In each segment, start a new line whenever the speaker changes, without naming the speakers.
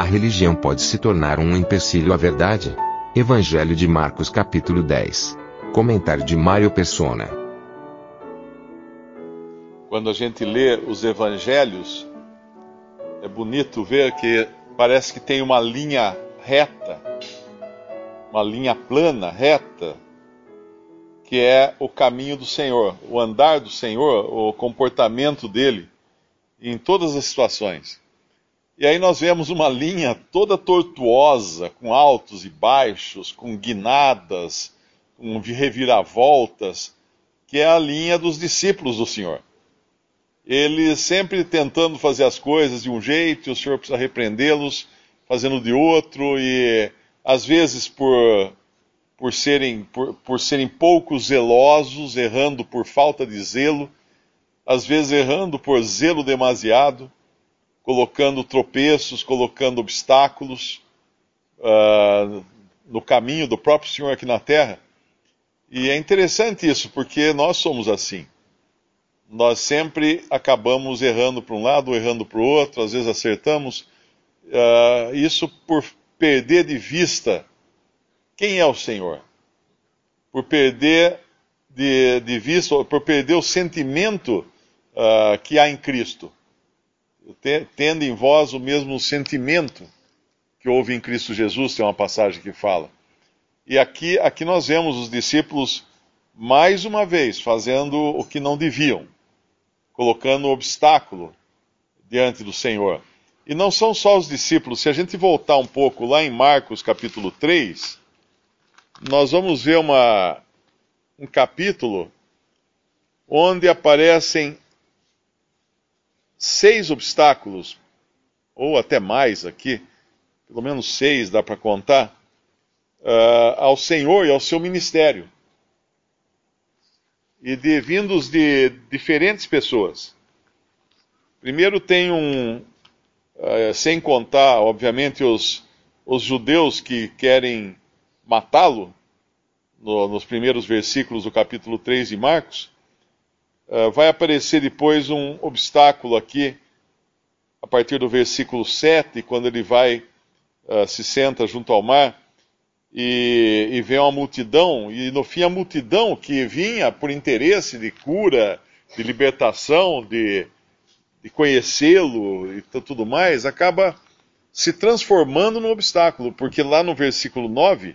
A religião pode se tornar um empecilho à verdade? Evangelho de Marcos capítulo 10. Comentário de Mário Persona.
Quando a gente lê os evangelhos, é bonito ver que parece que tem uma linha reta, uma linha plana, reta, que é o caminho do Senhor, o andar do Senhor, o comportamento dele em todas as situações. E aí nós vemos uma linha toda tortuosa, com altos e baixos, com guinadas, com reviravoltas, que é a linha dos discípulos do Senhor. Eles sempre tentando fazer as coisas de um jeito, e o Senhor precisa repreendê-los, fazendo de outro, e às vezes por, por, serem, por, por serem pouco zelosos, errando por falta de zelo, às vezes errando por zelo demasiado colocando tropeços, colocando obstáculos uh, no caminho do próprio Senhor aqui na terra. E é interessante isso, porque nós somos assim. Nós sempre acabamos errando para um lado, errando para o outro, às vezes acertamos. Uh, isso por perder de vista quem é o Senhor. Por perder de, de vista, por perder o sentimento uh, que há em Cristo tendo em vós o mesmo sentimento que houve em Cristo Jesus, tem uma passagem que fala. E aqui, aqui nós vemos os discípulos mais uma vez fazendo o que não deviam, colocando obstáculo diante do Senhor. E não são só os discípulos, se a gente voltar um pouco lá em Marcos capítulo 3, nós vamos ver uma, um capítulo onde aparecem seis obstáculos, ou até mais aqui, pelo menos seis dá para contar, uh, ao Senhor e ao seu ministério. E de vindos de diferentes pessoas. Primeiro tem um, uh, sem contar, obviamente, os, os judeus que querem matá-lo, no, nos primeiros versículos do capítulo 3 de Marcos, Uh, vai aparecer depois um obstáculo aqui, a partir do versículo 7, quando ele vai, uh, se senta junto ao mar e, e vê uma multidão, e no fim a multidão que vinha por interesse de cura, de libertação, de, de conhecê-lo e tudo mais, acaba se transformando num obstáculo, porque lá no versículo 9,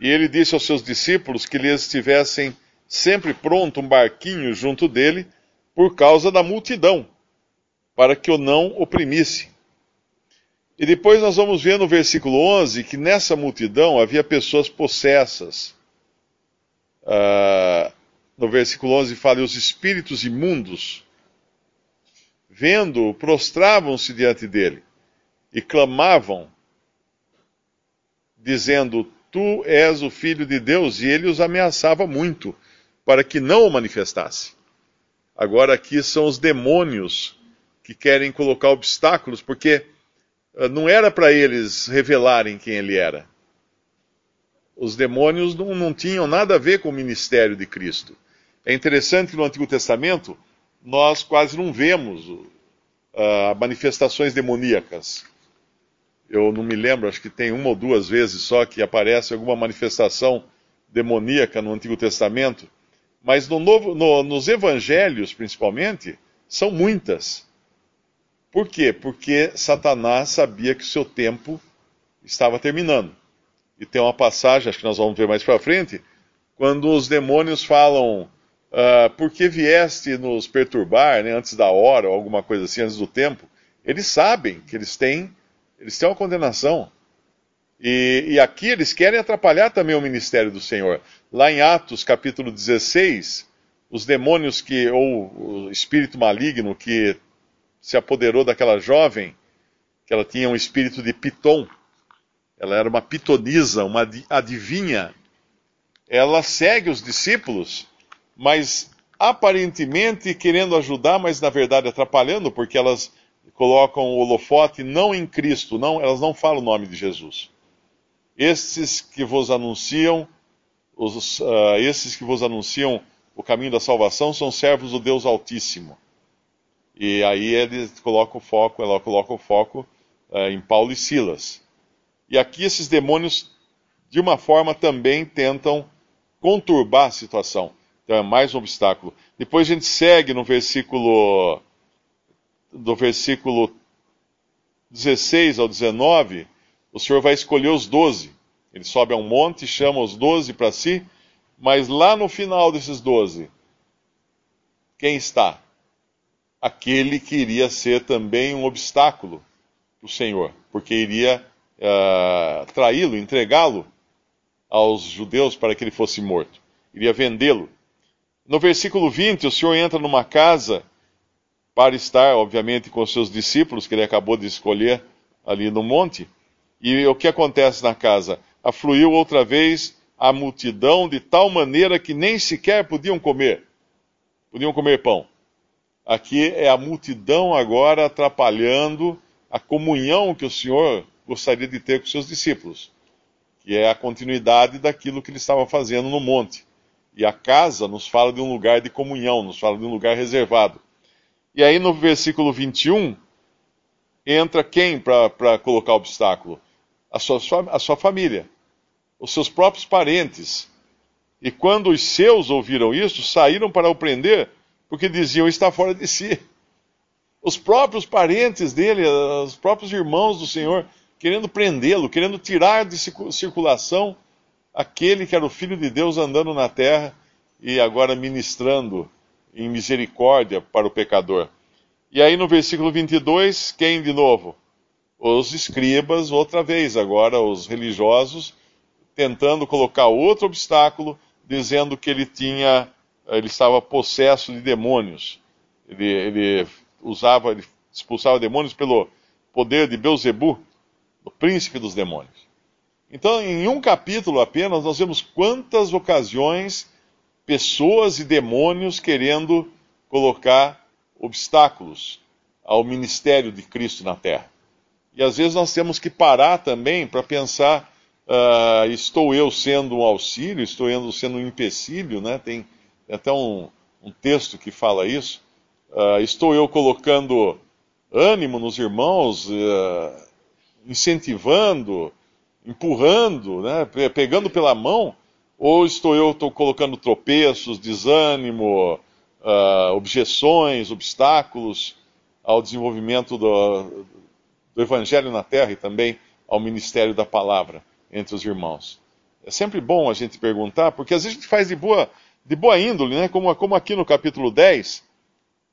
e ele disse aos seus discípulos que lhes tivessem sempre pronto um barquinho junto dele, por causa da multidão, para que o não oprimisse. E depois nós vamos ver no versículo 11 que nessa multidão havia pessoas possessas. Uh, no versículo 11 fala: os espíritos imundos, vendo-o, prostravam-se diante dele e clamavam, dizendo: Tu és o filho de Deus. E ele os ameaçava muito para que não o manifestasse. Agora aqui são os demônios que querem colocar obstáculos, porque uh, não era para eles revelarem quem ele era. Os demônios não, não tinham nada a ver com o ministério de Cristo. É interessante que no Antigo Testamento nós quase não vemos uh, manifestações demoníacas. Eu não me lembro, acho que tem uma ou duas vezes só que aparece alguma manifestação demoníaca no Antigo Testamento. Mas no novo, no, nos evangelhos, principalmente, são muitas. Por quê? Porque Satanás sabia que o seu tempo estava terminando. E tem uma passagem, acho que nós vamos ver mais para frente, quando os demônios falam: uh, Por que vieste nos perturbar né, antes da hora, ou alguma coisa assim, antes do tempo? Eles sabem que eles têm, eles têm uma condenação. E, e, aqui eles querem atrapalhar também o ministério do Senhor. Lá em Atos capítulo 16, os demônios que, ou o espírito maligno que se apoderou daquela jovem, que ela tinha um espírito de piton, ela era uma pitonisa, uma adivinha, ela segue os discípulos, mas aparentemente querendo ajudar, mas na verdade atrapalhando, porque elas colocam o holofote não em Cristo, não, elas não falam o nome de Jesus. Estes que vos anunciam, os, uh, que vos anunciam o caminho da salvação são servos do Deus Altíssimo. E aí ele coloca o foco, ela coloca o foco uh, em Paulo e Silas. E aqui esses demônios, de uma forma, também tentam conturbar a situação. Então é mais um obstáculo. Depois a gente segue no versículo do versículo 16 ao 19, o Senhor vai escolher os doze. Ele sobe a um monte, chama os doze para si, mas lá no final desses doze, quem está? Aquele que iria ser também um obstáculo para o Senhor, porque iria uh, traí-lo, entregá-lo aos judeus para que ele fosse morto, iria vendê-lo. No versículo 20, o Senhor entra numa casa para estar, obviamente, com seus discípulos, que ele acabou de escolher ali no monte. E o que acontece na casa? Afluiu outra vez a multidão de tal maneira que nem sequer podiam comer. Podiam comer pão. Aqui é a multidão agora atrapalhando a comunhão que o Senhor gostaria de ter com seus discípulos, que é a continuidade daquilo que ele estava fazendo no monte. E a casa nos fala de um lugar de comunhão, nos fala de um lugar reservado. E aí no versículo 21, entra quem para colocar obstáculo? A sua, a sua família, os seus próprios parentes. E quando os seus ouviram isso, saíram para o prender, porque diziam está fora de si. Os próprios parentes dele, os próprios irmãos do Senhor, querendo prendê-lo, querendo tirar de circulação aquele que era o Filho de Deus andando na terra e agora ministrando em misericórdia para o pecador. E aí no versículo 22, quem de novo? Os escribas, outra vez, agora os religiosos, tentando colocar outro obstáculo, dizendo que ele tinha, ele estava possesso de demônios. Ele, ele usava, ele expulsava demônios pelo poder de Beuzebu, o príncipe dos demônios. Então, em um capítulo apenas, nós vemos quantas ocasiões pessoas e demônios querendo colocar obstáculos ao ministério de Cristo na terra. E às vezes nós temos que parar também para pensar: uh, estou eu sendo um auxílio, estou eu sendo um empecilho, né? Tem, até um, um, texto que fala isso. Uh, estou eu colocando ânimo nos irmãos, uh, incentivando, empurrando, né? pegando pela mão ou estou eu estou colocando tropeços, desânimo, uh, objeções, obstáculos ao desenvolvimento do, do Evangelho na Terra e também ao ministério da palavra entre os irmãos? É sempre bom a gente perguntar, porque às vezes a gente faz de boa, de boa índole, né? como, como aqui no capítulo 10,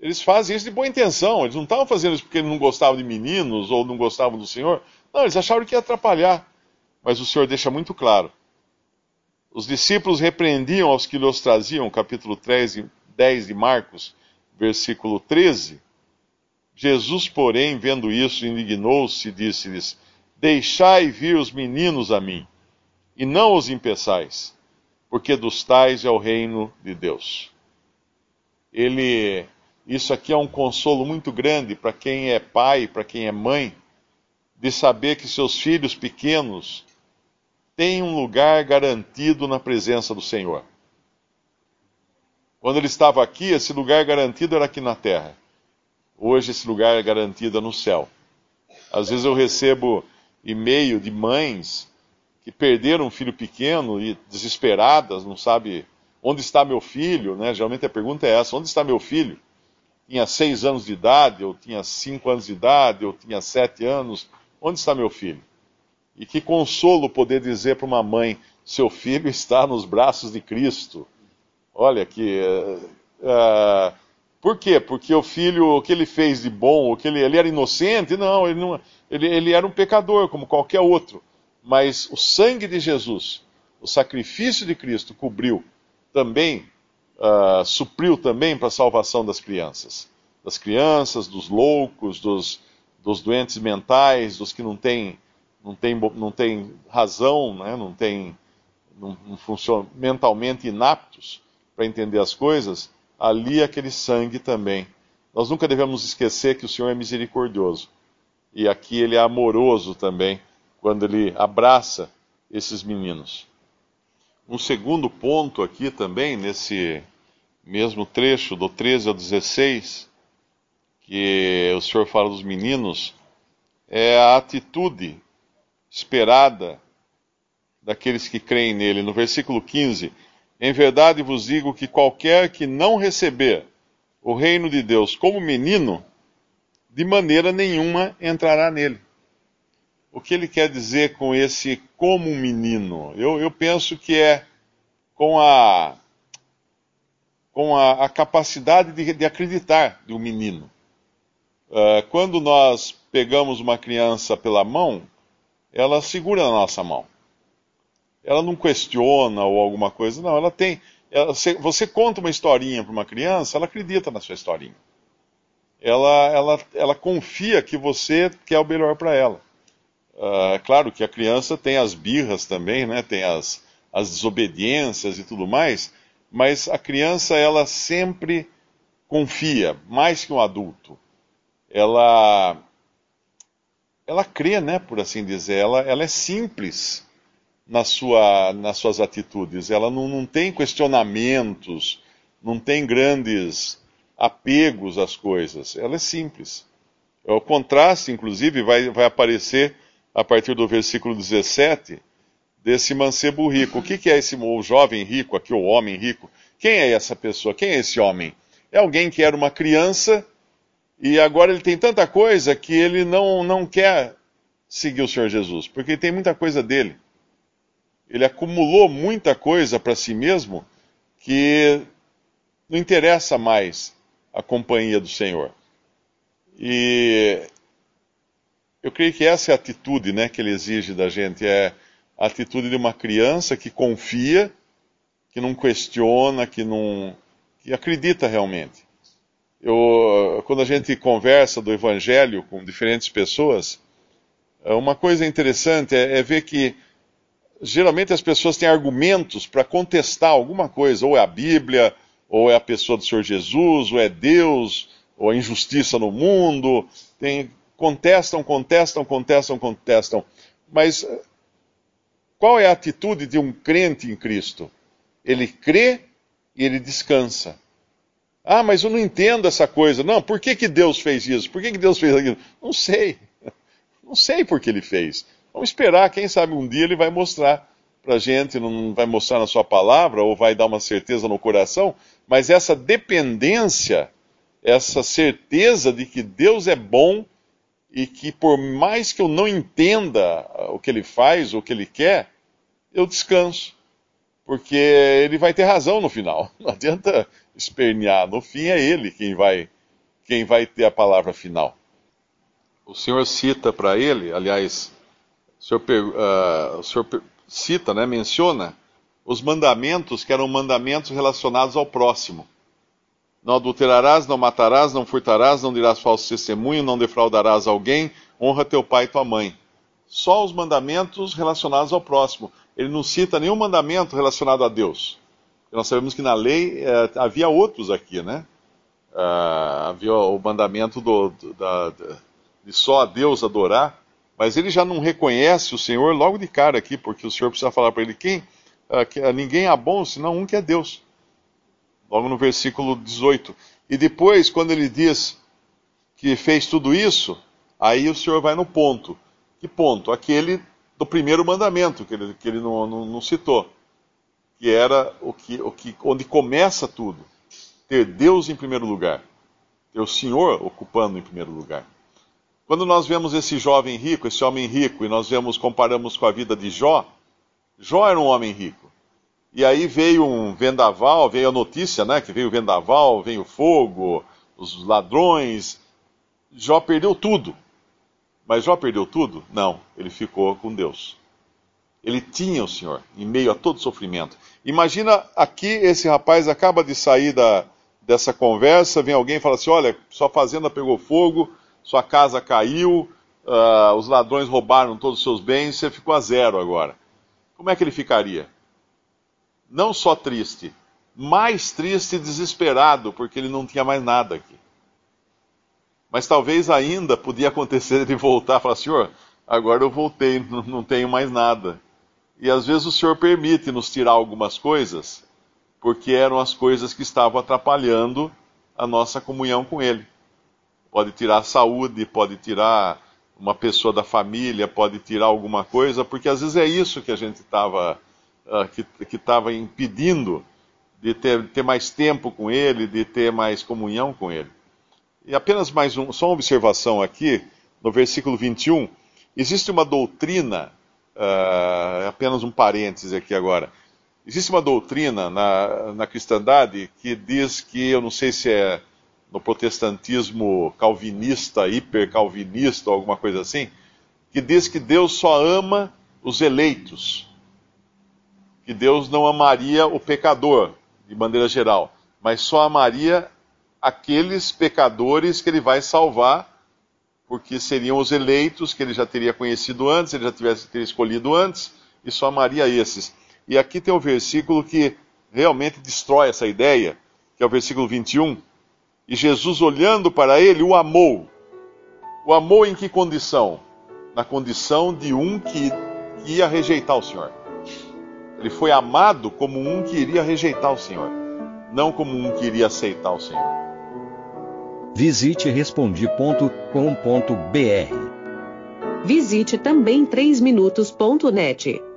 eles fazem isso de boa intenção. Eles não estavam fazendo isso porque não gostavam de meninos ou não gostavam do Senhor. Não, eles acharam que ia atrapalhar. Mas o Senhor deixa muito claro os discípulos repreendiam aos que lhes traziam, capítulo 3, 10 de Marcos, versículo 13. Jesus, porém, vendo isso, indignou-se e disse-lhes: Deixai vir os meninos a mim, e não os impeçais, porque dos tais é o reino de Deus. Ele, isso aqui é um consolo muito grande para quem é pai, para quem é mãe, de saber que seus filhos pequenos tem um lugar garantido na presença do Senhor. Quando ele estava aqui, esse lugar garantido era aqui na terra. Hoje, esse lugar é garantido no céu. Às vezes eu recebo e-mail de mães que perderam um filho pequeno e desesperadas, não sabe onde está meu filho, né? Geralmente a pergunta é essa: onde está meu filho? Tinha seis anos de idade, ou tinha cinco anos de idade, ou tinha sete anos. Onde está meu filho? E que consolo poder dizer para uma mãe: seu filho está nos braços de Cristo. Olha que. Uh, uh, por quê? Porque o filho, o que ele fez de bom, o que ele, ele era inocente? Não, ele, não ele, ele era um pecador, como qualquer outro. Mas o sangue de Jesus, o sacrifício de Cristo, cobriu também uh, supriu também para a salvação das crianças. Das crianças, dos loucos, dos, dos doentes mentais, dos que não têm não tem, não tem razão, né? não tem não, não mentalmente inaptos para entender as coisas, ali aquele sangue também. Nós nunca devemos esquecer que o Senhor é misericordioso. E aqui ele é amoroso também, quando ele abraça esses meninos. Um segundo ponto aqui também, nesse mesmo trecho, do 13 ao 16, que o Senhor fala dos meninos, é a atitude esperada daqueles que creem nele. No versículo 15: Em verdade vos digo que qualquer que não receber o reino de Deus como menino, de maneira nenhuma entrará nele. O que ele quer dizer com esse como menino? Eu, eu penso que é com a, com a, a capacidade de, de, acreditar menino. Uh, quando nós pegamos uma criança pela mão, ela segura na nossa mão. Ela não questiona ou alguma coisa, não. Ela tem. Ela, você conta uma historinha para uma criança, ela acredita na sua historinha. Ela, ela, ela confia que você quer o melhor para ela. Uh, claro que a criança tem as birras também, né? Tem as, as desobediências e tudo mais, mas a criança ela sempre confia mais que um adulto. Ela ela crê, né, por assim dizer, ela, ela é simples na sua, nas suas atitudes, ela não, não tem questionamentos, não tem grandes apegos às coisas, ela é simples. O contraste, inclusive, vai, vai aparecer a partir do versículo 17 desse mancebo rico. O que, que é esse o jovem rico aqui, o homem rico? Quem é essa pessoa? Quem é esse homem? É alguém que era uma criança e agora ele tem tanta coisa que ele não, não quer seguir o Senhor Jesus, porque tem muita coisa dele. Ele acumulou muita coisa para si mesmo que não interessa mais a companhia do Senhor. E eu creio que essa é a atitude né, que ele exige da gente, é a atitude de uma criança que confia, que não questiona, que não que acredita realmente. Eu, quando a gente conversa do Evangelho com diferentes pessoas, é, uma coisa interessante é, é ver que geralmente as pessoas têm argumentos para contestar alguma coisa, ou é a Bíblia, ou é a pessoa do Senhor Jesus, ou é Deus, ou a injustiça no mundo. Tem, contestam, contestam, contestam, contestam. Mas qual é a atitude de um crente em Cristo? Ele crê e ele descansa. Ah, mas eu não entendo essa coisa. Não, por que, que Deus fez isso? Por que, que Deus fez aquilo? Não sei. Não sei por que ele fez. Vamos esperar, quem sabe um dia ele vai mostrar para a gente, não vai mostrar na sua palavra, ou vai dar uma certeza no coração, mas essa dependência, essa certeza de que Deus é bom e que por mais que eu não entenda o que ele faz, o que ele quer, eu descanso. Porque ele vai ter razão no final. Não adianta espernear. No fim é ele quem vai, quem vai ter a palavra final. O Senhor cita para ele, aliás, o Senhor, uh, o Senhor cita, né, menciona os mandamentos que eram mandamentos relacionados ao próximo. Não adulterarás, não matarás, não furtarás, não dirás falso testemunho, não defraudarás alguém, honra teu pai e tua mãe. Só os mandamentos relacionados ao próximo. Ele não cita nenhum mandamento relacionado a Deus. Nós sabemos que na lei é, havia outros aqui, né? Uh, havia o mandamento do, do, da, de só a Deus adorar, mas ele já não reconhece o Senhor logo de cara aqui, porque o Senhor precisa falar para ele quem que, uh, ninguém há bom senão um que é Deus. Logo no versículo 18. E depois, quando ele diz que fez tudo isso, aí o Senhor vai no ponto. Que ponto? Aquele do primeiro mandamento, que ele, que ele não, não, não citou que era o que, o que, onde começa tudo. Ter Deus em primeiro lugar. Ter o Senhor ocupando em primeiro lugar. Quando nós vemos esse jovem rico, esse homem rico, e nós vemos, comparamos com a vida de Jó, Jó era um homem rico. E aí veio um vendaval, veio a notícia, né, que veio o vendaval, veio o fogo, os ladrões. Jó perdeu tudo. Mas Jó perdeu tudo? Não, ele ficou com Deus. Ele tinha o Senhor em meio a todo sofrimento. Imagina aqui esse rapaz acaba de sair da, dessa conversa, vem alguém e fala assim: olha, sua fazenda pegou fogo, sua casa caiu, uh, os ladrões roubaram todos os seus bens, você ficou a zero agora. Como é que ele ficaria? Não só triste, mais triste e desesperado, porque ele não tinha mais nada aqui. Mas talvez ainda podia acontecer ele voltar e falar: Senhor, agora eu voltei, não tenho mais nada. E às vezes o Senhor permite nos tirar algumas coisas, porque eram as coisas que estavam atrapalhando a nossa comunhão com Ele. Pode tirar a saúde, pode tirar uma pessoa da família, pode tirar alguma coisa, porque às vezes é isso que a gente estava uh, que estava impedindo de ter, ter mais tempo com Ele, de ter mais comunhão com Ele. E apenas mais um, só uma observação aqui, no versículo 21, existe uma doutrina, uh, apenas um parêntese aqui agora, existe uma doutrina na, na cristandade que diz que, eu não sei se é no protestantismo calvinista, hipercalvinista alguma coisa assim, que diz que Deus só ama os eleitos, que Deus não amaria o pecador, de maneira geral, mas só amaria aqueles pecadores que ele vai salvar, porque seriam os eleitos que ele já teria conhecido antes, ele já tivesse teria escolhido antes, e só amaria esses. E aqui tem um versículo que realmente destrói essa ideia, que é o versículo 21. E Jesus, olhando para ele, o amou. O amou em que condição? Na condição de um que ia rejeitar o Senhor. Ele foi amado como um que iria rejeitar o Senhor, não como um que iria aceitar o Senhor.
Visite respondi.com.br.
Visite também 3minutos.net.